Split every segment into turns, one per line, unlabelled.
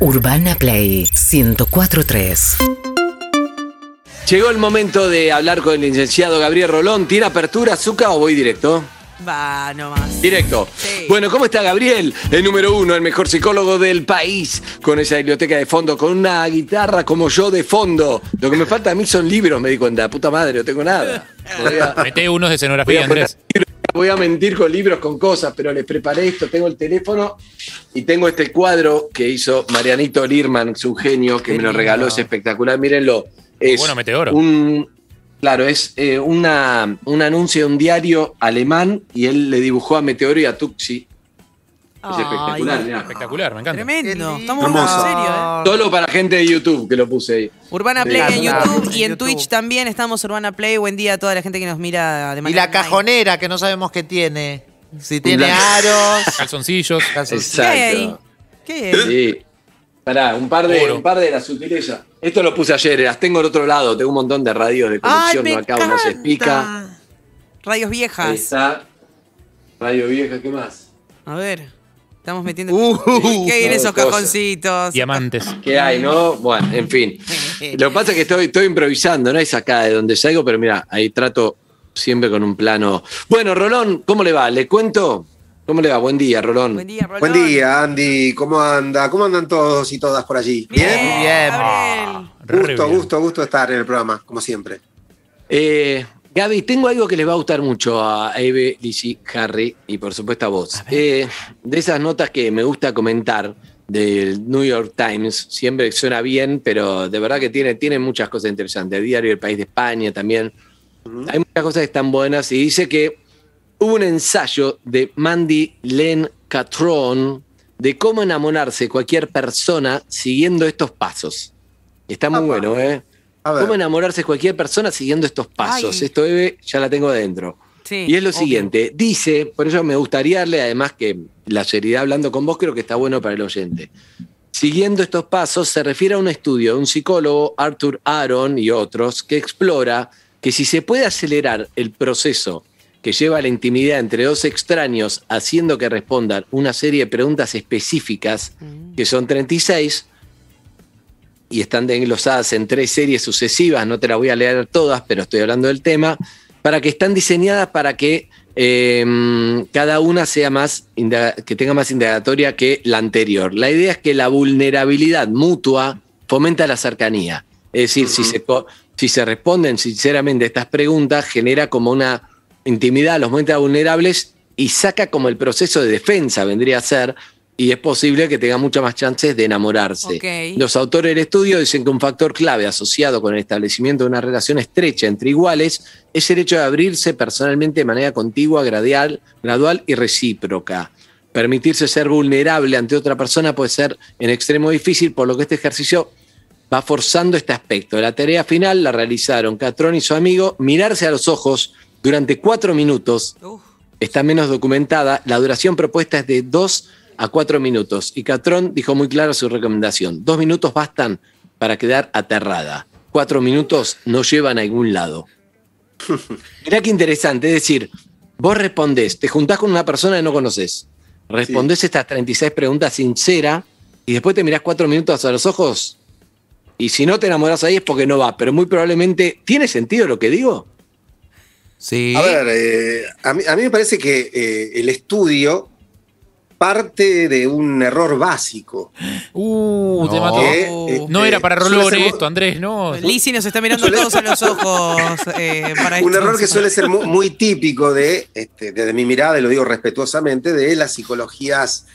Urbana Play 1043.
Llegó el momento de hablar con el licenciado Gabriel Rolón. ¿Tiene apertura, azúcar o voy directo?
Va, nomás.
Directo.
Sí.
Bueno, ¿cómo está Gabriel? El número uno, el mejor psicólogo del país, con esa biblioteca de fondo, con una guitarra como yo de fondo. Lo que me falta a mí son libros, me di cuenta. Puta madre, no tengo nada.
Mete unos de escenografía, Andrés.
Voy a mentir con libros, con cosas, pero les preparé esto. Tengo el teléfono y tengo este cuadro que hizo Marianito Lirman, su genio, que me lo regaló, es espectacular. Mírenlo. Es
Bueno, Meteoro.
Un, claro, es eh, una, un anuncio de un diario alemán y él le dibujó a Meteoro y a Tuxi. Es
Ay,
espectacular, mirá.
Espectacular, me encanta.
Tremendo. Estamos en serio, ¿eh?
Solo para gente de YouTube que lo puse ahí.
Urbana
Sí.
Play en YouTube y en
YouTube.
Twitch también estamos Urbana Play. Buen día a toda la gente que nos mira de
Y
manera
la
online.
cajonera, que no sabemos qué tiene. Si tiene
La-
aros.
Calzoncillos.
calzoncillos.
¿Qué hay ahí?
Exacto.
¿Qué hay ahí?
Sí. Pará, un par de,
Oro.
un par de la sutileza. Esto lo puse ayer, las tengo al otro lado. Tengo un montón de radios de conexión,
me
no acá uno se explica.
Radios
Ahí
viejas.
está. Radio Vieja, ¿qué más?
A ver. Estamos metiendo.
Uh,
¿Qué hay en esos
cosas.
cajoncitos?
Diamantes.
¿Qué hay, no? Bueno, en fin. Lo que pasa es que estoy, estoy improvisando, no es acá de donde salgo, pero mira, ahí trato siempre con un plano. Bueno, Rolón, ¿cómo le va? ¿Le cuento? ¿Cómo le va? Buen día, Rolón.
Buen día, Rolón.
Buen día, Andy. ¿Cómo anda? ¿Cómo andan todos y todas por allí?
Bien,
bien.
Gabriel.
Gusto, gusto, gusto estar en el programa, como siempre.
Eh, Gaby, tengo algo que les va a gustar mucho a Eve, Lizzie, Harry y por supuesto a vos. Eh, de esas notas que me gusta comentar del New York Times, siempre suena bien, pero de verdad que tiene, tiene muchas cosas interesantes. El diario El País de España también. Hay muchas cosas que están buenas y dice que hubo un ensayo de Mandy Len Catron de cómo enamorarse cualquier persona siguiendo estos pasos. Está muy bueno, ¿eh? ¿Cómo enamorarse cualquier persona siguiendo estos pasos?
Ay.
Esto, Eve, ya la tengo adentro.
Sí,
Y es lo
obvio.
siguiente, dice, por eso me gustaría darle, además que la seriedad hablando con vos creo que está bueno para el oyente. Siguiendo estos pasos se refiere a un estudio de un psicólogo, Arthur Aaron y otros, que explora que si se puede acelerar el proceso que lleva a la intimidad entre dos extraños haciendo que respondan una serie de preguntas específicas,
Mm.
que son 36, y están desglosadas en tres series sucesivas, no te las voy a leer todas, pero estoy hablando del tema, para que están diseñadas para que eh, cada una sea más, que tenga más indagatoria que la anterior. La idea es que la vulnerabilidad mutua fomenta la cercanía. Es decir, si, se, si se responden sinceramente estas preguntas, genera como una intimidad a los momentos vulnerables y saca como el proceso de defensa, vendría a ser, y es posible que tenga muchas más chances de enamorarse. Los autores del estudio dicen que un factor clave asociado con el establecimiento de una relación estrecha entre iguales es el hecho de abrirse personalmente de manera contigua, gradual, gradual y recíproca. Permitirse ser vulnerable ante otra persona puede ser en extremo difícil, por lo que este ejercicio va forzando este aspecto. La tarea final la realizaron Catrón y su amigo, mirarse a los ojos durante cuatro minutos
Uf.
está menos documentada. La duración propuesta es de 2 a 4 minutos. Y Catrón dijo muy clara su recomendación. Dos minutos bastan para quedar aterrada. Cuatro minutos no llevan a ningún lado. Mirá qué interesante. Es decir, vos respondés, te juntás con una persona que no conoces. Respondés estas 36 preguntas sincera y después te mirás cuatro minutos a los ojos. Y si no te enamorás ahí es porque no va. Pero muy probablemente, ¿tiene sentido lo que digo?
Sí.
A ver, eh, a, mí, a mí me parece que eh, el estudio parte de un error básico.
Uh, te
No.
mató.
que,
eh,
No era para
suele
Rolón esto, Andrés, no.
Lizzy nos está mirando todos a los ojos. eh, para
Un
esto.
error que suele ser mu- muy, típico de, este, desde mi mirada, y lo digo respetuosamente, de las psicologías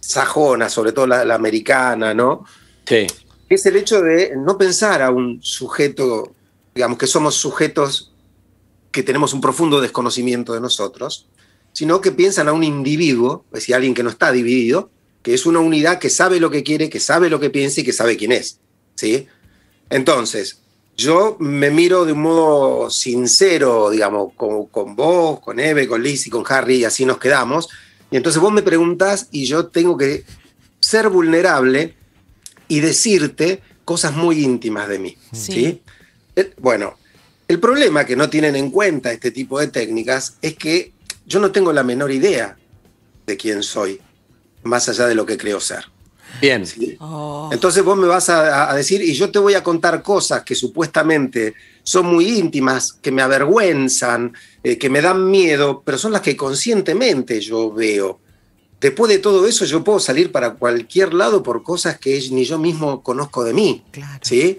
sajonas, sobre todo la, la americana, ¿no?
Sí.
Que es el hecho de no pensar a un sujeto, digamos que somos sujetos que tenemos un profundo desconocimiento de nosotros, sino que piensan a un individuo, es decir, alguien que no está dividido, que es una unidad que sabe lo que quiere, que sabe lo que piensa y que sabe quién es. ¿sí? Entonces, yo me miro de un modo sincero, digamos, con, con vos, con Eve, con Liz y con Harry, y así nos quedamos. Y entonces vos me preguntás y yo tengo que ser vulnerable y decirte cosas muy íntimas de mí.
Sí.
¿sí? Eh, Bueno, el problema que no tienen en cuenta este tipo de técnicas es que yo no tengo la menor idea de quién soy, más allá de lo que creo ser.
Bien.
¿sí?
Oh.
Entonces vos me vas a, a decir, y yo te voy a contar cosas que supuestamente son muy íntimas, que me avergüenzan, eh, que me dan miedo, pero son las que conscientemente yo veo. Después de todo eso, yo puedo salir para cualquier lado por cosas que ni yo mismo conozco de mí.
Claro.
¿sí?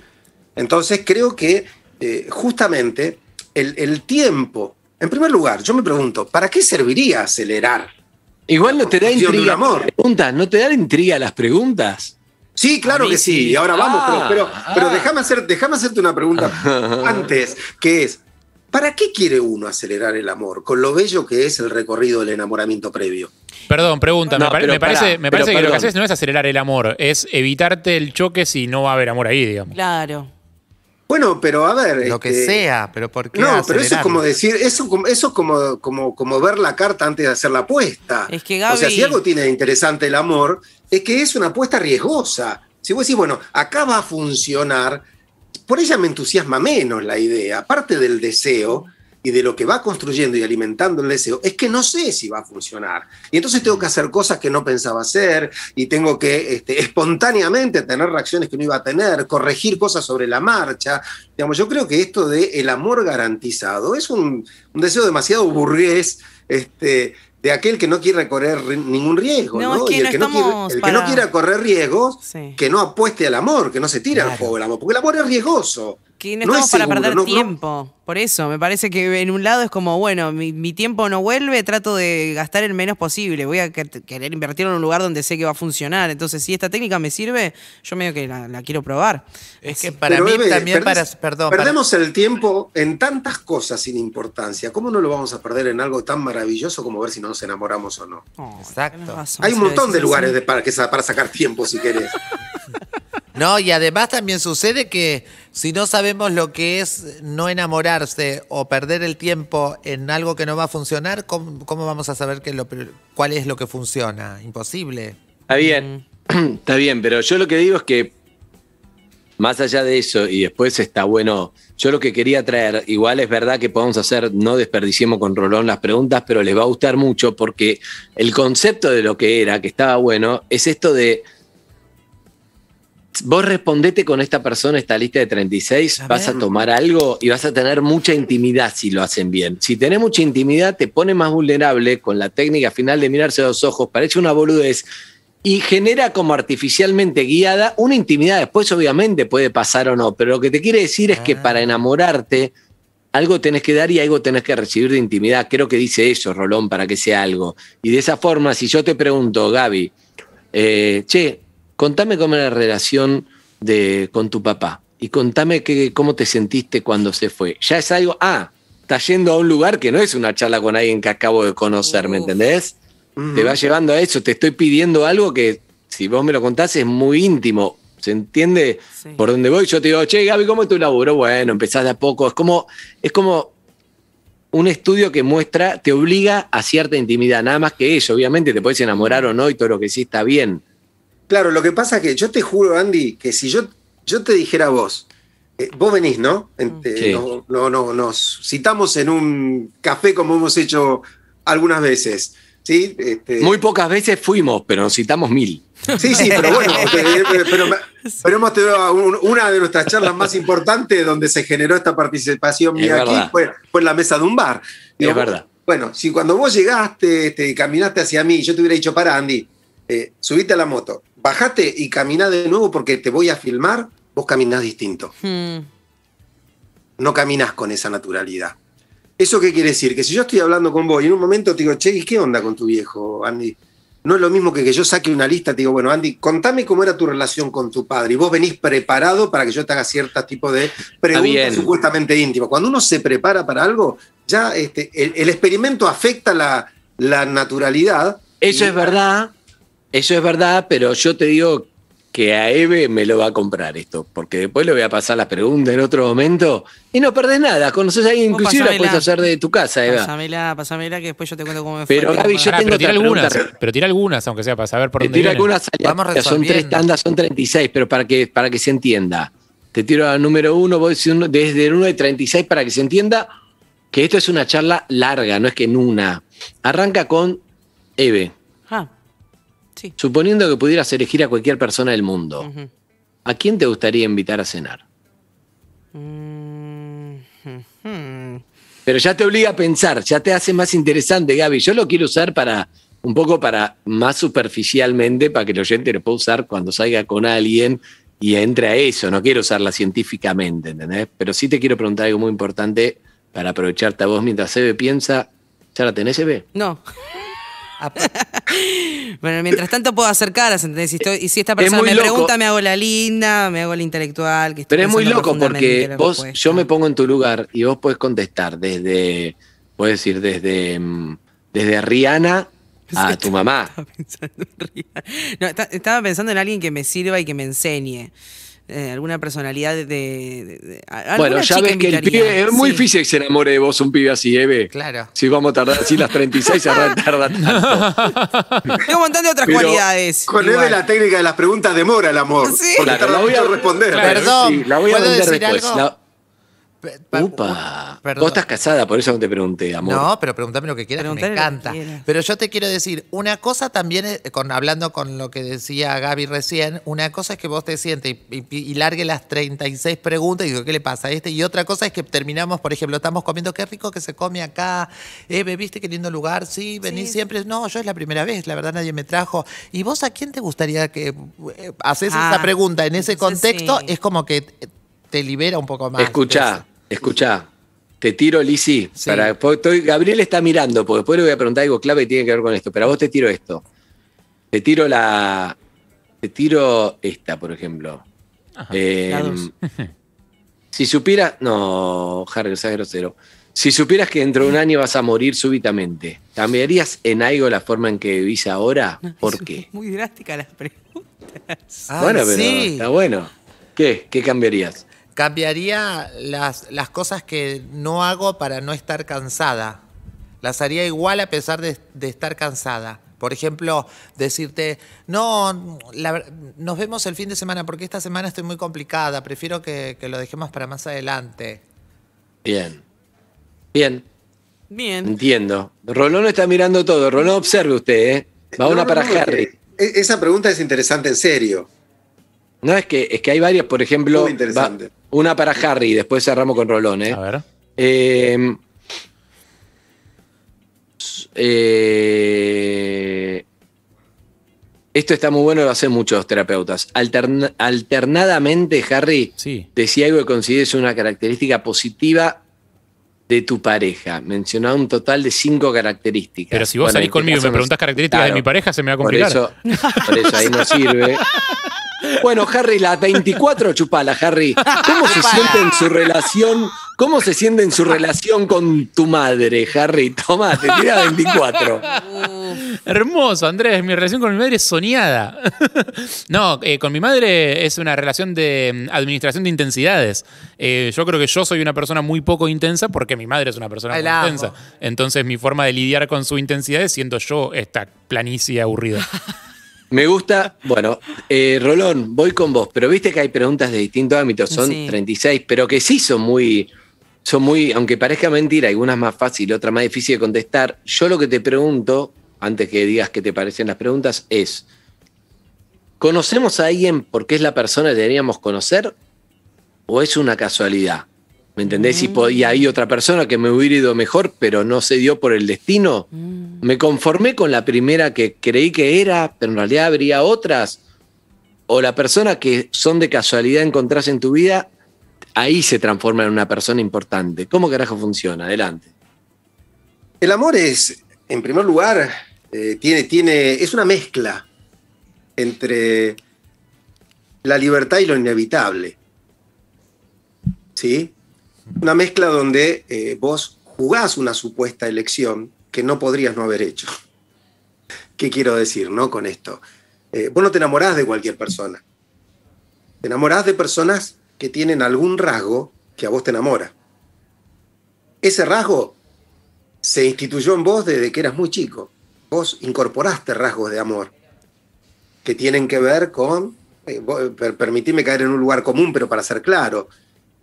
Entonces creo que eh, justamente el, el tiempo, en primer lugar, yo me pregunto, ¿para qué serviría acelerar?
Igual no te da intriga
amor.
las preguntas, ¿no te da intriga las preguntas?
Sí, claro que sí.
sí.
Y ahora vamos, pero,
Ah,
pero,
ah.
pero déjame, hacer, déjame hacerte una pregunta antes, que es, ¿para qué quiere uno acelerar el amor? Con lo bello que es el recorrido del enamoramiento previo.
Perdón, pregunta.
No,
me, pare- me parece,
pará,
me parece que lo que haces no es acelerar el amor, es evitarte el choque si no va a haber amor ahí, digamos.
Claro.
Bueno, pero a ver.
Lo que
este,
sea, pero ¿por qué
No, pero eso es como decir, eso, como- eso es como, como, como ver la carta antes de hacer la apuesta.
Es que
O sea,
Gaby-
si algo tiene de interesante el amor, es que es una apuesta riesgosa. Si vos decís, bueno, acá va a funcionar, por ella me entusiasma menos la idea, aparte del deseo y de lo que va construyendo y alimentando el deseo, es que no sé si va a funcionar. Y entonces tengo que hacer cosas que no pensaba hacer y tengo que este, espontáneamente tener reacciones que no iba a tener, corregir cosas sobre la marcha. Digamos, yo creo que esto de el amor garantizado es un, un deseo demasiado burgués, este, de aquel que no quiere correr ningún riesgo,
No,
¿no?
es que
y el,
no
que no, quiere, que no quiera correr riesgos,
Sí.
que no apueste al amor, que no se tire al fuego del amor, porque el amor es riesgoso.
Que no
No
estamos
es
para
seguro,
perder
no- no-
tiempo. Por eso, me parece que en un lado es como, bueno, mi, mi tiempo no vuelve, trato de gastar el menos posible. Voy a que- querer invertirlo en un lugar donde sé que va a funcionar. Entonces, si esta técnica me sirve, yo medio que la, la quiero probar.
Es que para
Pero,
mí también para... Perdón, para-
Perdemos el tiempo en tantas cosas sin importancia. ¿Cómo no lo vamos a perder en algo tan maravilloso como ver si nos enamoramos o no?
Oh,
Exacto.
razón,
Hay un montón de lugares de- para, que, sa- para sacar tiempo si querés.
No, y además también sucede que si no sabemos lo que es no enamorarse o perder el tiempo en algo que no va a funcionar, ¿cómo, cómo vamos a saber qué es lo, cuál es lo que funciona? Imposible.
Está bien, está bien, pero yo lo que digo es que más allá de eso, y después está bueno, yo lo que quería traer, igual es verdad que podemos hacer, no desperdiciemos con Rolón las preguntas, pero les va a gustar mucho porque el concepto de lo que era, que estaba bueno, es esto de, vos respondete con esta persona, esta lista de 36,
A
vas a tomar algo y vas a tener mucha intimidad si lo hacen bien. Si tenés mucha intimidad, te pone más vulnerable con la técnica final de mirarse a los ojos, parece una boludez, y genera como artificialmente guiada una intimidad. Después, obviamente, puede pasar o no, pero lo que te quiere decir es que
Ah.
para enamorarte, algo tenés que dar y algo tenés que recibir de intimidad. Creo que dice eso, Rolón, para que sea algo. Y de esa forma, si yo te pregunto, Gaby, eh, che, contame cómo era la relación de, con tu papá y contame que, cómo te sentiste cuando se fue. Ya es algo, ah, está yendo a un lugar que no es una charla con alguien que acabo de conocer, ¿me entendés? Te va llevando a eso, te estoy pidiendo algo que si vos me lo contás es muy íntimo. ¿Se entiende
Sí.
por dónde voy? Yo te digo, che, Gaby, ¿cómo es tu laburo? Bueno, empezás de a poco. Es como, es como un estudio que muestra, te obliga a cierta intimidad, nada más que eso. Obviamente te puedes enamorar o no y todo lo que sí está bien.
Claro, lo que pasa es que yo te juro, Andy, que si yo, yo te dijera a vos, eh, vos venís, ¿no? En- eh,
Sí.
no, no, no, nos citamos en un café como hemos hecho algunas veces. ¿sí? Este,
Muy pocas veces fuimos, pero nos citamos mil.
Sí, sí, pero bueno, pero, pero- hemos tenido un- una de nuestras charlas más importantes donde se generó esta participación
Es
mía aquí fue, fue en la mesa de un bar.
Es verdad.
Bueno, si cuando vos llegaste, este, caminaste hacia mí, yo te hubiera dicho, para Andy, eh, subite a la moto, bajate y caminá de nuevo porque te voy a filmar, vos caminás distinto.
Hmm.
No caminás con esa naturalidad. ¿Eso qué quiere decir? Que si yo estoy hablando con vos y en un momento te digo, che, ¿y qué onda con tu viejo, Andy? No es lo mismo que que yo saque una lista, te digo, bueno, Andy, contame cómo era tu relación con tu padre. Y vos venís preparado para que yo te haga cierto tipo de preguntas supuestamente íntimas. Cuando uno se prepara para algo, ya este, el, el experimento afecta la, la naturalidad.
Eso
Y-
es verdad, eso es verdad, pero yo te digo que a Eve me lo va a comprar esto, porque después le voy a pasar las preguntas en otro momento y no perdés nada. Conoces a alguien,
Vos
inclusive la puedes hacer de tu casa, Eva.
Pásamela, pásamela que después yo te cuento cómo me fue.
Pero, Gaby, yo
Pará,
tengo
pero tira algunas,
pregunta.
pero tira algunas, aunque sea para saber por
Te
dónde viene.
algunas
Vamos
son tres tandas, son 36, pero para que, para que se entienda. Te tiro al número uno, voy desde el 1 de 36 para que se entienda que esto es una charla larga, no es que en una. Arranca con Eve.
Sí.
Suponiendo que pudieras elegir a cualquier persona del mundo. ¿a quién te gustaría invitar a cenar?
Mm, ujú.
Pero ya te obliga a pensar, ya te hace más interesante, Gaby. Yo lo quiero usar para un poco para más superficialmente, para que el oyente lo pueda usar cuando salga con alguien y entre a eso. No quiero usarla científicamente, ¿entendés? Pero sí te quiero preguntar algo muy importante para aprovecharte a vos mientras Eve piensa. ¿Ya la tenés, Eve?
No. Bueno, mientras tanto puedo hacer caras, ¿entendés? Si estoy- y si esta
Es
persona me
loco.
pregunta, me hago la linda, me hago la intelectual. Que estoy
Pero es muy loco porque vos, yo me pongo en tu lugar y vos podés contestar desde, puedes decir, desde, mm, desde Rihanna a tu mamá.
Estaba pensando en. No, esta- estaba pensando en alguien que me sirva y que me enseñe. Eh, alguna personalidad de. de- de- a- alguna
Bueno, ya
chica
ves que el pibe, es muy
Sí.
difícil que se enamore de vos un pibe así, Eve.
Claro.
Si vamos a tardar así las 36, se va a tardar tanto.
Tengo un montón de otras
Pero
cualidades.
Con. Eve la técnica de las preguntas demora el amor.
Sí.
Porque
Claro,
tarda
la voy a-
responder.
Claro.
Perdón,
Sí, la voy a
¿puedo
vender
decir
después.
algo?
La- Upa.
Perdón.
Vos estás casada, por eso no te pregunté, amor.
No, pero pregúntame lo que quieras, que me encanta.
quieras.
Pero yo te quiero decir, una cosa también, eh, con, hablando con lo que decía Gaby recién, una cosa es que vos te sientes y, y- y largue las 36 preguntas y digo, ¿qué le pasa a este? Y otra cosa es que terminamos, por ejemplo, estamos comiendo, qué rico que se come acá. Eve, ¿viste qué lindo lugar? Sí, venís
Sí.
siempre. No, yo es la primera vez, la verdad nadie me trajo. ¿Y vos a quién te gustaría que eh, haces
Ah,
esa pregunta en ese contexto?
sí.
Es como que te- te libera un poco más.
Escuchá, escuchá. Te tiro, Lisi.
Sí.
Para, porque estoy- Gabriel está mirando, porque después le voy a preguntar algo clave que tiene que ver con esto. Pero a vos te tiro esto. Te tiro la. Te tiro esta, por ejemplo. Eh, si supieras. No, Harry, seas grosero. Si supieras que dentro de un año vas a morir súbitamente, ¿cambiarías en algo la forma en que vivís ahora? ¿Por
Es
qué?
Muy drástica las preguntas.
Ay,
bueno, pero
sí.
está bueno. ¿Qué? ¿Qué cambiarías?
Cambiaría las, las cosas que no hago para no estar cansada. Las haría igual a pesar de, de estar cansada. Por ejemplo, decirte, no, la nos vemos el fin de semana porque esta semana estoy muy complicada, prefiero que, que lo dejemos para más adelante.
Bien. Bien.
Bien.
Entiendo. Rolón está mirando todo. Rolón, observe usted, ¿eh? Va
No,
una
no,
para
no,
Harry.
eh, e- Esa pregunta es interesante en serio.
No, es que, es que hay varias, por ejemplo,
Muy interesante.
va- una para Harry y después cerramos con Rolón, ¿eh?
A ver.
Eh, eh, esto está muy bueno, lo hacen muchos terapeutas. Alterna- alternadamente, Harry,
Sí.
decía algo que consideres una característica positiva de tu pareja. Mencionaba un total de cinco características.
Pero si vos
Bueno,
salís
este
conmigo y me preguntás características de mi pareja, se me va a
Por
complicar.
eso, por eso ahí no sirve. Bueno, Harry, la 24 chupala, Harry. ¿Cómo se siente en su relación? ¿Cómo se siente en su relación con tu madre, Harry? Toma, te tira 24.
Hermoso, Andrés. Mi relación con mi madre es soñada. no, eh, con mi madre es una relación de mm, administración de intensidades. Eh, yo creo que yo soy una persona muy poco intensa porque mi madre es una persona muy intensa. Entonces mi forma de lidiar con su intensidad es siendo yo esta planicie aburrida.
Me gusta, bueno, eh, Rolón, voy con vos, pero viste que hay preguntas de distintos ámbitos, son
Sí.
36, pero que sí son muy, son muy, aunque parezca mentira, algunas más fácil, otras más difícil de contestar. Yo lo que te pregunto, antes que digas qué te parecen las preguntas, es, ¿conocemos a alguien porque es la persona que deberíamos conocer o es una casualidad? ¿Me entendés? Y po- Y, hay otra persona que me hubiera ido mejor, pero no se dio por el destino. Me conformé con la primera que creí que era, pero en realidad habría otras. O la persona que son de casualidad encontrás en tu vida, ahí se transforma en una persona importante. ¿Cómo carajo funciona? Adelante.
El amor es, en primer lugar, eh, tiene, tiene, es una mezcla entre la libertad y lo inevitable. ¿Sí? Una mezcla donde eh, vos jugás una supuesta elección que no podrías no haber hecho. ¿Qué quiero decir no, con esto? Eh, vos no te enamorás de cualquier persona. Te enamorás de personas que tienen algún rasgo que a vos te enamora. Ese rasgo se instituyó en vos desde que eras muy chico. Vos incorporaste rasgos de amor que tienen que ver con, eh, caer en un lugar común, pero para ser claro,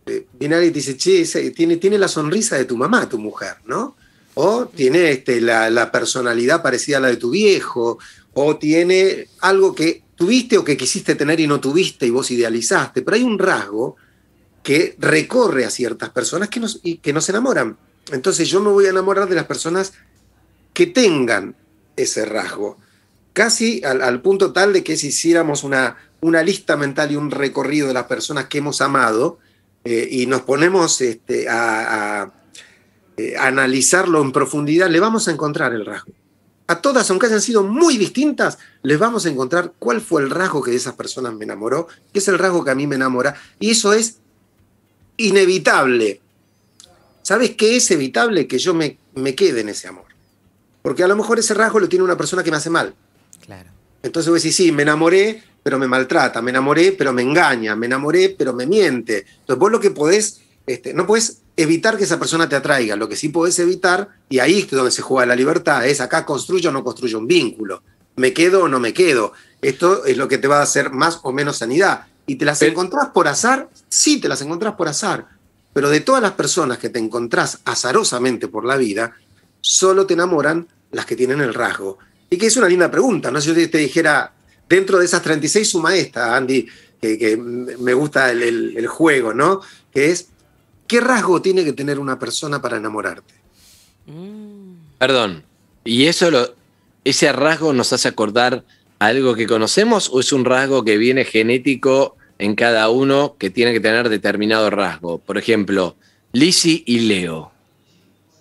viene alguien y te dice, che, tiene, tiene la sonrisa de tu mamá, tu mujer, ¿no? O tiene este, la, la personalidad parecida a la de tu viejo, o tiene algo que tuviste o que quisiste tener y no tuviste y vos idealizaste, pero hay un rasgo que recorre a ciertas personas que nos, y que nos enamoran. Entonces yo me voy a enamorar de las personas que tengan ese rasgo, casi al, al punto tal de que si hiciéramos una, una lista mental y un recorrido de las personas que hemos amado eh, y nos ponemos este, a, a, eh, analizarlo en profundidad, le vamos a encontrar el rasgo. A todas, aunque hayan sido muy distintas, les vamos a encontrar cuál fue el rasgo que de esas personas me enamoró, que es el rasgo que a mí me enamora, y eso es inevitable. ¿Sabes qué es evitable? Que yo me, me quede en ese amor. Porque a lo mejor ese rasgo lo tiene una persona que me hace mal.
Claro.
Entonces voy a decir, sí, me enamoré, pero me maltrata, me enamoré, pero me engaña, me enamoré, pero me miente. Entonces vos lo que podés, este, no podés evitar que esa persona te atraiga, lo que sí podés evitar, y ahí es donde se juega la libertad, es acá construyo o no construyo un vínculo, me quedo o no me quedo. Esto es lo que te va a hacer más o menos sanidad. ¿Y te las
Pero-
encontrás por azar? Sí, te las encontrás por azar. Pero de todas las personas que te encontrás azarosamente por la vida, solo te enamoran las que tienen el rasgo. Y que es una linda pregunta, ¿no? Si yo te, te dijera, dentro de esas 36 suma esta, Andy, que, que me gusta el, el- el juego, ¿no? Que es, ¿qué rasgo tiene que tener una persona para enamorarte?
Perdón. ¿Y eso lo, ese rasgo nos hace acordar a algo que conocemos o es un rasgo que viene genético en cada uno que tiene que tener determinado rasgo? Por ejemplo, Lizzie y Leo,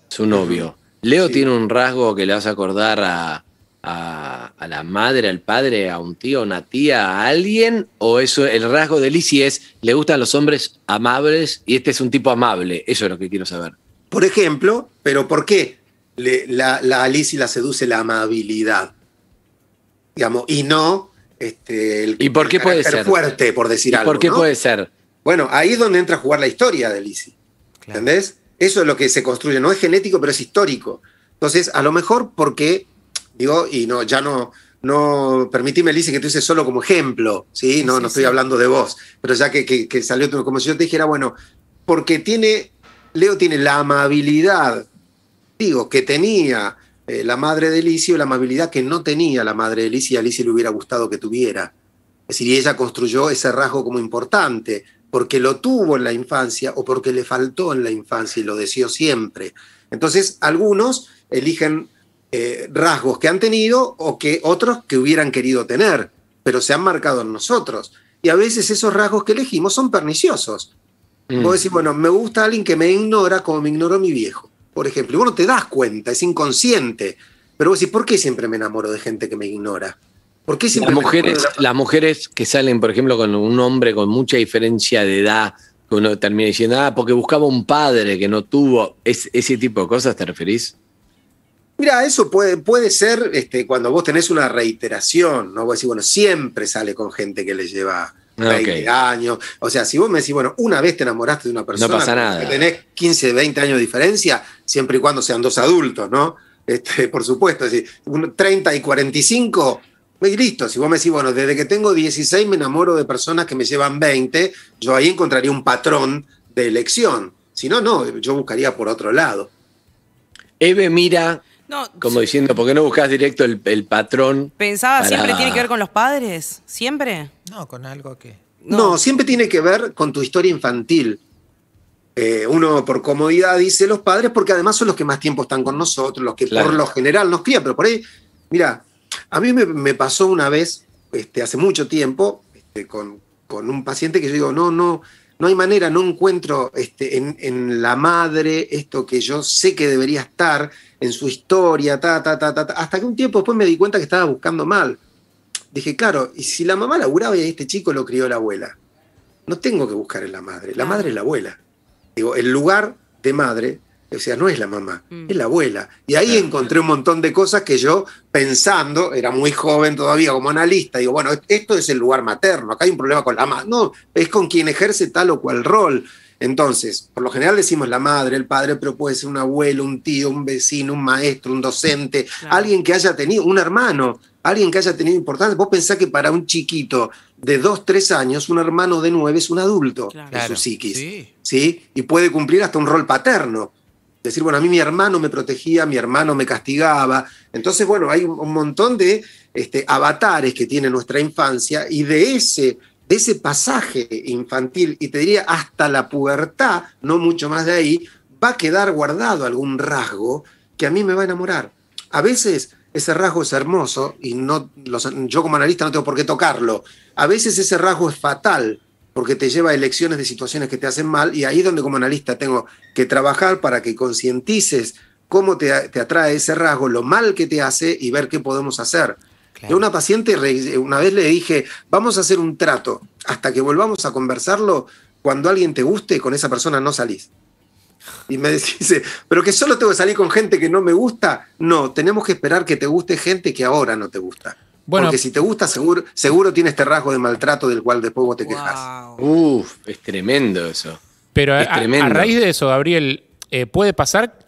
su novio. Leo
Sí.
tiene un rasgo que le hace acordar a, a- a la madre, al padre, a un tío, a una tía, a alguien, o eso el rasgo de Lizzie es le gustan los hombres amables y este es un tipo amable. Eso es lo que quiero saber.
Por ejemplo, pero ¿por qué le- la, la Alicia la seduce la amabilidad? Digamos, y no este, el,
¿Y por qué
el
puede ser?
fuerte, por decir
¿Y
algo.
por qué
¿no?
puede ser?
Bueno, ahí es donde entra a jugar la historia de Lizzie.
Claro.
¿Entendés? Eso es lo que se construye. No es genético, pero es histórico. Entonces, a lo mejor porque, digo, y no, ya no, no, permitime, Lizzie, que te use solo como ejemplo, ¿sí? No,
Sí,
no estoy
sí.
hablando de vos, pero ya que, que- que salió como si yo te dijera, bueno, porque tiene, Leo tiene la amabilidad, digo, que tenía eh, la madre de Lizzie o la amabilidad que no tenía la madre de Lizzie y a Lizzie le hubiera gustado que tuviera. Es decir, y ella construyó ese rasgo como importante, porque lo tuvo en la infancia o porque le faltó en la infancia y lo deseó siempre. Entonces, algunos eligen eh, rasgos que han tenido o que otros que hubieran querido tener, pero se han marcado en nosotros. Y a veces esos rasgos que elegimos son perniciosos.
Mm.
Vos decís, bueno, me gusta alguien que me ignora como me ignoró mi viejo, por ejemplo. Y vos no te das cuenta, es inconsciente. Pero vos decís, ¿por qué siempre me enamoro de gente que me ignora? ¿Por qué siempre
Las
me
mujeres,
la-
las mujeres que salen, por ejemplo, con un hombre con mucha diferencia de edad, que uno termina diciendo, ah, porque buscaba un padre que no tuvo, ¿Es, ¿ese tipo de cosas te referís?
Mira, eso puede, puede ser este, cuando vos tenés una reiteración, ¿no? Vos decís, bueno, siempre sale con gente que le lleva
Ah,
20
ok.
años. O sea, si vos me decís, bueno, una vez te enamoraste de una persona
pasa
con la
nada.
que tenés 15, 20 años de diferencia, siempre y cuando sean dos adultos, ¿no? Este, por supuesto, es decir, un 30 y 45, y listo. Si vos me decís, bueno, desde que tengo 16 me enamoro de personas que me llevan 20, yo ahí encontraría un patrón de elección. Si no, no, yo buscaría por otro lado.
Eve mira
No,
como diciendo, ¿por qué no buscas directo el, el patrón?
pensaba,
para-
¿siempre tiene que ver con los padres? ¿Siempre?
No, con algo que.
No. siempre tiene que ver con tu historia infantil. Eh, uno por comodidad dice los padres porque además son los que más tiempo están con nosotros, los que
Claro.
por lo general nos crían, pero por ahí, mira, a mí me, me pasó una vez, este, hace mucho tiempo, este, con, con un paciente que yo digo, no, no, no hay manera, no encuentro este, en, en la madre esto que yo sé que debería estar, en su historia, ta, ta, ta, ta, ta, hasta que un tiempo después me di cuenta que estaba buscando mal. Dije, claro, y si la mamá laburaba y a este chico lo crió la abuela, no tengo que buscar en la madre, la madre es la abuela. Digo, el lugar de madre, o sea, no es la mamá,
Mm.
es la abuela. Y ahí encontré un montón de cosas que yo, pensando, era muy joven todavía como analista, digo, bueno, esto es el lugar materno, acá hay un problema con la madre. No, es con quien ejerce tal o cual rol. Entonces, por lo general decimos la madre, el padre, pero puede ser un abuelo, un tío, un vecino, un maestro, un docente,
Claro.
alguien que haya tenido, un hermano, alguien que haya tenido importancia. Vos pensás que para un chiquito de dos, tres años, un hermano de nueve es un adulto
Claro.
en su psiquis.
Sí.
¿sí? Y puede cumplir hasta un rol paterno. Decir, bueno, a mí mi hermano me protegía, mi hermano me castigaba, Entonces, bueno, hay un, montón de este, avatares que tiene nuestra infancia y de ese, de ese pasaje infantil, y te diría hasta la pubertad, no mucho más de ahí, va a quedar guardado algún rasgo que a mí me va a enamorar. A veces ese rasgo es hermoso y no, los- yo como analista no tengo por qué tocarlo. A veces ese rasgo es fatal porque te lleva a elecciones de situaciones que te hacen mal y ahí es donde como analista tengo que trabajar para que concientices cómo te, te atrae ese rasgo, lo mal que te hace y ver qué podemos hacer. Yo a una paciente una vez le dije, vamos a hacer un trato, hasta que volvamos a conversarlo, cuando alguien te guste, con esa persona no salís. Y me dice, pero que solo tengo que salir con gente que no me gusta. No, tenemos que esperar que te guste gente que ahora no te gusta.
Bueno.
Porque si te gusta, seguro, seguro tiene este rasgo de maltrato del cual después vos te quejas.
Wow.
Uf, es tremendo eso.
Pero a,
Es
a-
tremendo.
a raíz de eso, Gabriel, eh, puede pasar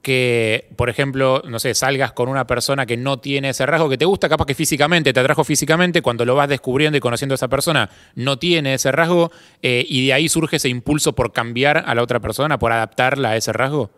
que, por ejemplo, no sé, salgas con una persona que no tiene ese rasgo que te gusta, capaz que físicamente, te atrajo físicamente, cuando lo vas descubriendo y conociendo a esa persona, no tiene ese rasgo, eh, y de ahí surge ese impulso por cambiar a la otra persona, por adaptarla a ese rasgo.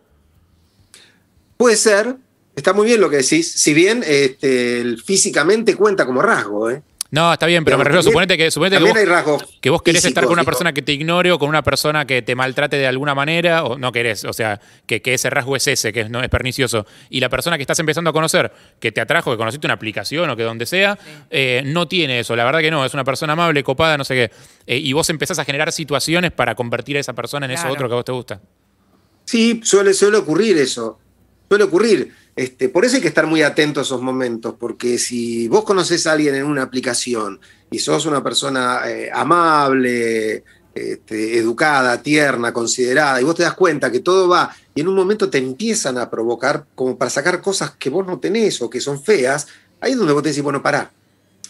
Puede ser, está muy bien lo que decís, si bien este, físicamente cuenta como rasgo. ¿eh?
No, está bien, pero me refiero,
también-
suponete que, suponete que vos,
hay rasgos.
que vos querés estar con una persona que te ignore o con una persona que te maltrate de alguna manera, o no querés, o sea, que, que ese rasgo es ese, que es, no es pernicioso. Y la persona que estás empezando a conocer, que te atrajo, que conociste una aplicación o que donde sea, eh, no tiene eso. La verdad que no, es una persona amable, copada, no sé qué. Eh, y vos empezás a generar situaciones para convertir a esa persona en eso otro que a vos te gusta.
Sí, suele, suele ocurrir eso. Suele ocurrir. Este, por eso hay que estar muy atento a esos momentos, porque si vos conoces a alguien en una aplicación y sos una persona eh, amable, este, educada, tierna, considerada, y vos te das cuenta que todo va, y en un momento te empiezan a provocar como para sacar cosas que vos no tenés o que son feas, ahí es donde vos te decís, bueno, pará,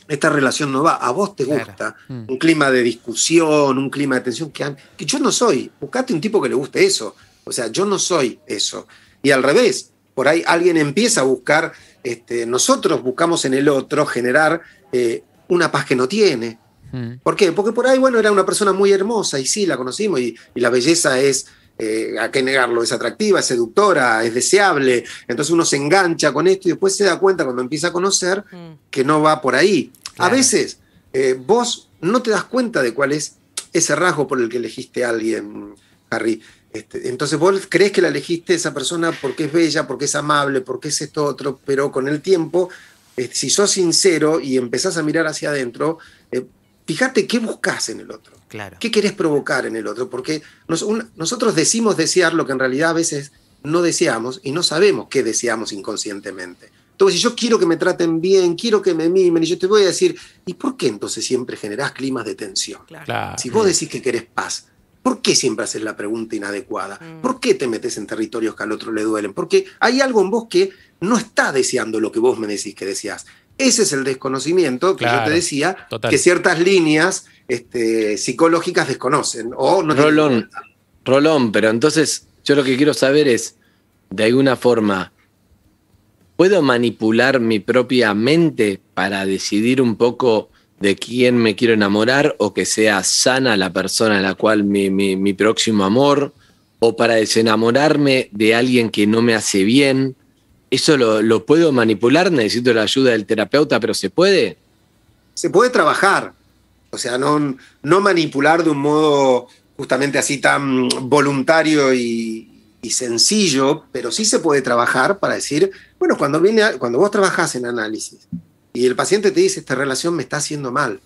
esta relación no va, a vos te
Claro.
gusta,
Mm.
un clima de discusión, un clima de tensión, que, que yo no soy, buscate un tipo que le guste eso, o sea, yo no soy eso. Y al revés, por ahí alguien empieza a buscar, este, nosotros buscamos en el otro generar eh, una paz que no tiene.
Mm.
¿Por qué? Porque por ahí, bueno, era una persona muy hermosa y sí, la conocimos y, y la belleza es, eh, a qué negarlo, es atractiva, es seductora, es deseable. Entonces uno se engancha con esto y después se da cuenta cuando empieza a conocer
Mm.
que no va por ahí. A veces eh, vos no te das cuenta de cuál es ese rasgo por el que elegiste a alguien, Harry. Este, entonces vos crees que la elegiste esa persona porque es bella, porque es amable, porque es esto otro, pero con el tiempo, eh, si sos sincero y empezás a mirar hacia adentro, eh, fíjate qué buscas en el otro.
Claro.
¿Qué querés provocar en el otro? Porque nos- un- nosotros decimos desear lo que en realidad a veces no deseamos y no sabemos qué deseamos inconscientemente. Entonces, si yo quiero que me traten bien, quiero que me mimen, y yo te voy a decir, ¿y por qué entonces siempre generás climas de tensión?
Claro.
Claro.
Si vos decís que querés paz, ¿por qué siempre haces la pregunta inadecuada?
Mm.
¿Por qué te metes en territorios que al otro le duelen? Porque hay algo en vos que no está deseando lo que vos me decís que deseás. Ese es el desconocimiento que yo te decía,
total.
que ciertas líneas este, psicológicas desconocen o no
Rolón. Rolón, pero entonces yo lo que quiero saber es, de alguna forma, ¿puedo manipular mi propia mente para decidir un poco de quién me quiero enamorar o que sea sana la persona a la cual mi, mi- mi próximo amor? ¿O para desenamorarme de alguien que no me hace bien? ¿Eso lo, lo puedo manipular? Necesito la ayuda del terapeuta, pero ¿se puede?
se puede trabajar, o sea, no, no manipular de un modo justamente así tan voluntario y, sencillo, pero sí se puede trabajar para decir, bueno, cuando, viene, cuando vos trabajás en análisis y el paciente te dice, esta relación me está haciendo mal,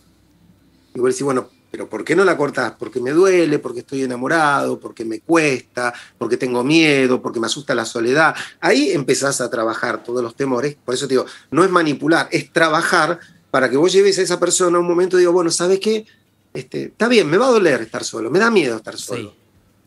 y vos decís, bueno, pero ¿por qué no la cortás? Porque me duele, porque estoy enamorado, porque me cuesta, porque tengo miedo, porque me asusta la soledad. Ahí empezás a trabajar todos los temores. Por eso te digo, no es manipular, es trabajar para que vos lleves a esa persona a un momento y digo, bueno, ¿sabes qué? Este, está bien, me va a doler estar solo, me da miedo estar solo.
Sí.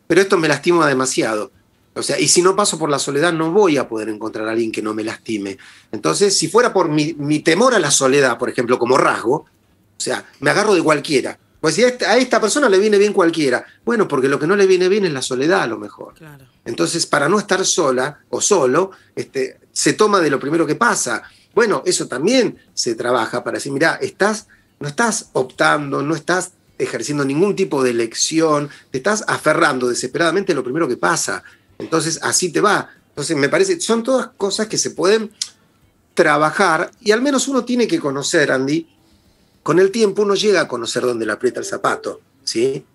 Pero esto me lastima demasiado. O sea, y si no paso por la soledad, no voy a poder encontrar a alguien que no me lastime. Entonces, si fuera por mi, mi temor a la soledad, por ejemplo, como rasgo, o sea, me agarro de cualquiera. Pues si a esta, a esta persona le viene bien cualquiera, bueno, porque lo que no le viene bien es la soledad a lo mejor.
Claro.
Entonces, para no estar sola o solo, este, se toma de lo primero que pasa. Bueno, eso también se trabaja para decir, mira, estás, no estás optando, no estás ejerciendo ningún tipo de elección, te estás aferrando desesperadamente a lo primero que pasa. Entonces, así te va. Entonces, me parece, son todas cosas que se pueden trabajar, y al menos uno tiene que conocer, Andy, con el tiempo uno llega a conocer dónde le aprieta el zapato, ¿sí?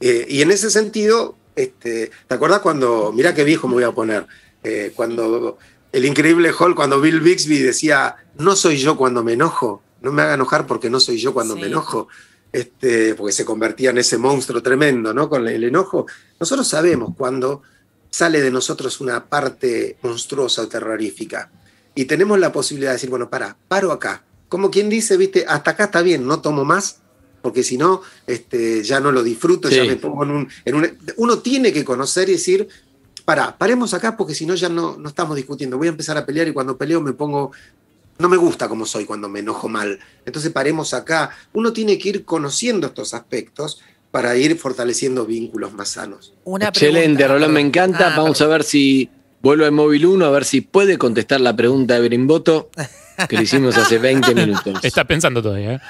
Eh, y en ese sentido, este, ¿te acuerdas cuando, mira qué viejo me voy a poner, eh, cuando el increíble Hall, cuando Bill Bixby decía, no soy yo cuando me enojo, no me haga enojar porque no soy yo cuando
Sí.
me enojo, este, porque se convertía en ese monstruo tremendo, ¿no? Con el enojo. Nosotros sabemos cuando sale de nosotros una parte monstruosa o terrorífica y tenemos la posibilidad de decir, bueno, para, paro acá. Como quien dice, viste, hasta acá está bien, no tomo más, porque si no, este, ya no lo disfruto, ya
Sí.
me pongo en un, en un- Uno tiene que conocer y decir, para, paremos acá porque si no ya no, no estamos discutiendo. Voy a empezar a pelear y cuando peleo me pongo... No me gusta como soy cuando me enojo mal. Entonces paremos acá. Uno tiene que ir conociendo estos aspectos para ir fortaleciendo vínculos más sanos.
Una
Excelente, Roland, me encanta.
Ah,
Vamos
perdón.
a ver si vuelvo al móvil 1, a ver si puede contestar la pregunta de Berimboto que le hicimos hace 20 minutos.
Está pensando todavía. ¿eh?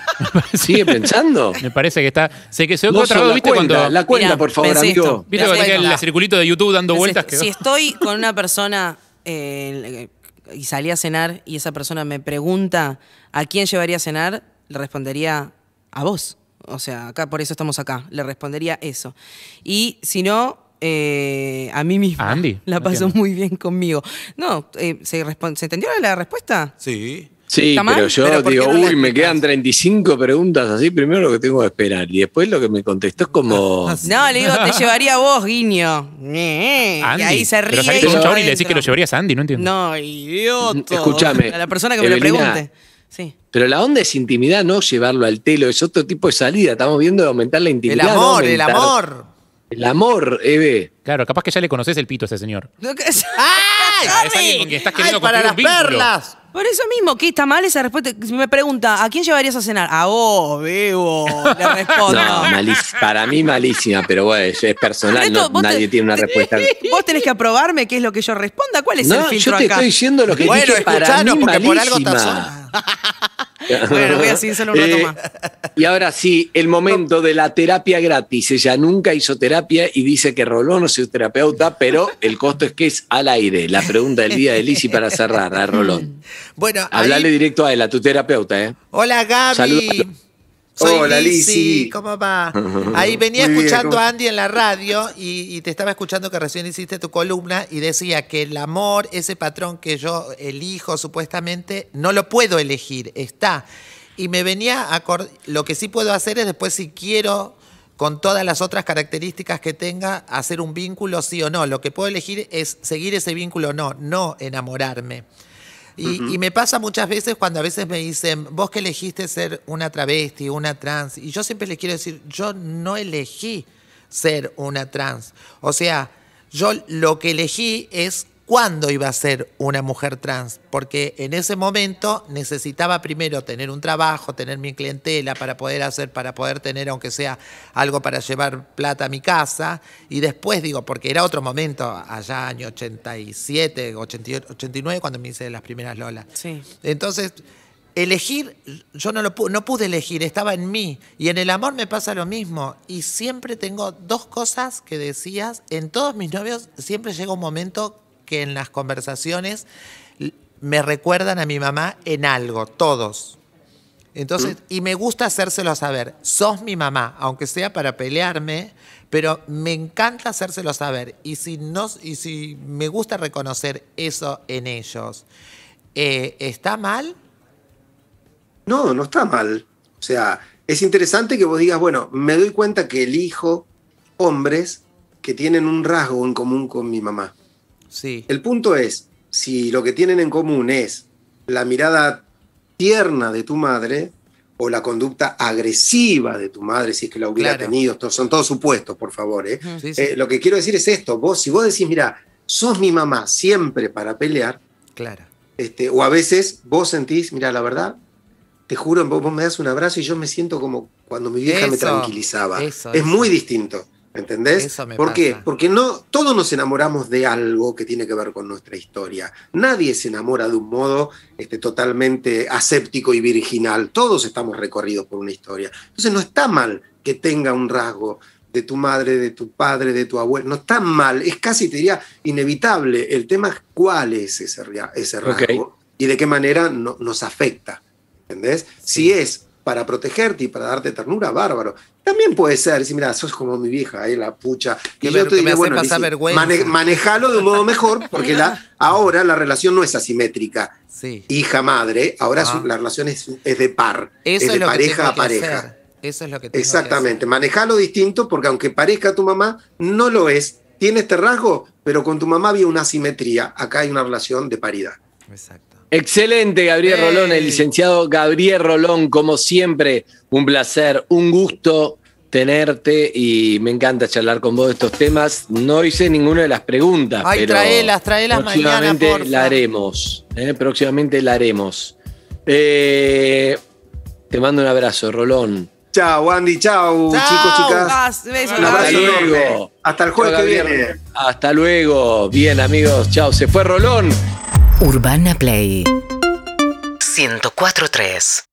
¿Sigue pensando?
Me parece que está. Se que se
Mozo,
otra vez,
la
¿viste?
cuenta,
Cuando.
la cuenta,
Mirá,
por favor, amigo.
esto.
¿Viste cuando
cuenta.
el circulito de YouTube dando vueltas?
Si estoy con una persona eh, y salí a cenar y esa persona me pregunta a quién llevaría a cenar, le respondería a vos. O sea, acá por eso estamos acá. Le respondería eso. Y si no, eh, a mí misma.
¿A Andy?
La pasó
entiendo.
muy bien conmigo. No, eh, ¿se, respon- ¿se entendió la respuesta?
Sí.
Sí, pero yo
Pero ¿por qué
digo,
no
uy, me quedan 35 preguntas así. Primero lo que tengo que esperar. Y después lo que me contestó es como.
No, le digo, te llevaría a vos, guiño. Eh,
Andy.
Y ahí se ríe.
Pero
y
un y le decís que lo llevarías a Andy, no entiendo.
No, idiota.
Escúchame,
A la persona que me lo pregunte. Sí.
Pero la onda es intimidad, no llevarlo al telo. Es otro tipo de salida. Estamos viendo de aumentar la
El
intimidad. no
amor, el amor.
El amor, Eve.
Claro, capaz que ya le conoces el pito a ese señor.
Que-
¡Ay!
Es alguien con quien estás
¡Ay,
queriendo
para las
construir un vínculo.
perlas!
Por eso mismo, ¿qué está mal esa respuesta? Si me pregunta, ¿a quién llevarías a cenar? A vos, Bebo. Le respondo.
No, malís- para mí malísima, pero bueno, es es personal,
Esto,
no-
vos te-
nadie tiene una respuesta.
Vos tenés que aprobarme qué es lo que yo responda. ¿Cuál es el
No,
filtro
yo te
acá?
estoy diciendo lo que
Bueno,
dije para
escuchanos,
mí
porque por algo estás
malísima.
sola.
Bueno, voy a seguir solo un rato
Eh,
más.
Y ahora sí, el momento de la terapia gratis. Ella nunca hizo terapia y dice que Rolón no es terapeuta, pero el costo es que es al aire. La pregunta del día de Lizzy para cerrar, a Rolón.
Bueno, ahí-
Hablale directo a él, a tu terapeuta, ¿eh?
Hola Gaby.
Saludalo.
Soy
Hola,
Lizzy. ¿Cómo va? Ahí venía
Muy
escuchando
¿cómo-
a Andy en la radio y, y te estaba escuchando que recién hiciste tu columna y decía que el amor, ese patrón que yo elijo supuestamente, no lo puedo elegir, está. Y me venía a lo que sí puedo hacer es después si quiero con todas las otras características que tenga, hacer un vínculo sí o no. Lo que puedo elegir es seguir ese vínculo o no, no enamorarme. Y, y me pasa muchas veces cuando a veces me dicen, vos que elegiste ser una travesti, una trans, y yo siempre les quiero decir, yo no elegí ser una trans. O sea, yo lo que elegí es cuándo iba a ser una mujer trans, porque en ese momento necesitaba primero tener un trabajo, tener mi clientela para poder hacer, para poder tener, aunque sea algo para llevar plata a mi casa, y después digo, porque era otro momento, allá año 87, 88, 89, cuando me hice las primeras Lola.
Sí.
Entonces, elegir, yo no, lo pu- no pude elegir, estaba en mí. Y en el amor me pasa lo mismo. Y siempre tengo dos cosas que decías. En todos mis novios siempre llega un momento que en las conversaciones me recuerdan a mi mamá en algo, todos. Entonces, y me gusta hacérselo saber. Sos mi mamá, aunque sea para pelearme, pero me encanta hacérselo saber. Y si, no, y si me gusta reconocer eso en ellos, eh, ¿está mal?
No, no está mal. O sea, es interesante que vos digas, bueno, me doy cuenta que elijo hombres que tienen un rasgo en común con mi mamá.
Sí.
El punto es, si lo que tienen en común es la mirada tierna de tu madre o la conducta agresiva de tu madre, si es que la hubiera
Claro.
tenido, estos son todos supuestos, por favor. ¿eh?
Sí, sí,
Eh, lo que quiero decir es esto, vos, si vos decís, mira, sos mi mamá siempre para pelear,
claro.
este, o a veces vos sentís, mira, la verdad, te juro, vos, vos me das un abrazo y yo me siento como cuando mi vieja me tranquilizaba.
eso,
es
eso.
muy distinto, ¿entendés?
Eso me
¿Por qué? Porque no, todos nos enamoramos de algo que tiene que ver con nuestra historia. Nadie se enamora de un modo este, totalmente aséptico y virginal. Todos estamos recorridos por una historia. Entonces no está mal que tenga un rasgo de tu madre, de tu padre, de tu abuelo. No está mal, es casi, te diría, inevitable. El tema es cuál es ese rasgo. y de qué manera no- nos afecta. ¿Entendés? Si es para protegerte y para darte ternura, bárbaro. También puede ser, decir, mira, sos como mi vieja, ahí la pucha.
Que
Y yo te
que hace
bueno, mane- manejalo de un modo mejor, porque la, ahora la relación no es asimétrica.
Sí.
Hija-madre, ahora
Ah.
su- la relación es, es de par,
Eso
es de
que
pareja a
que
pareja.
hacer. Eso es lo que tengo
Exactamente, manejalo distinto porque aunque parezca tu mamá, no lo es. Tiene este rasgo, pero con tu mamá había una asimetría. Acá hay una relación de paridad.
que. Exacto.
Excelente, Gabriel. Rolón, el licenciado Gabriel Rolón, como siempre, un placer, un gusto tenerte y me encanta charlar con vos de estos temas. No hice ninguna de las preguntas,
Ay,
pero
traelas, traelas mañana,
próximamente
porfa.
la haremos. ¿eh? Próximamente la haremos. Eh, te mando un abrazo, Rolón.
Chao, Andy, chao, chicos, chicas. Un abrazo
Hasta
enorme. Hasta el jueves que viene.
Hasta luego. Bien, amigos. Chao. Se fue Rolón.
Urbana Play. 104.3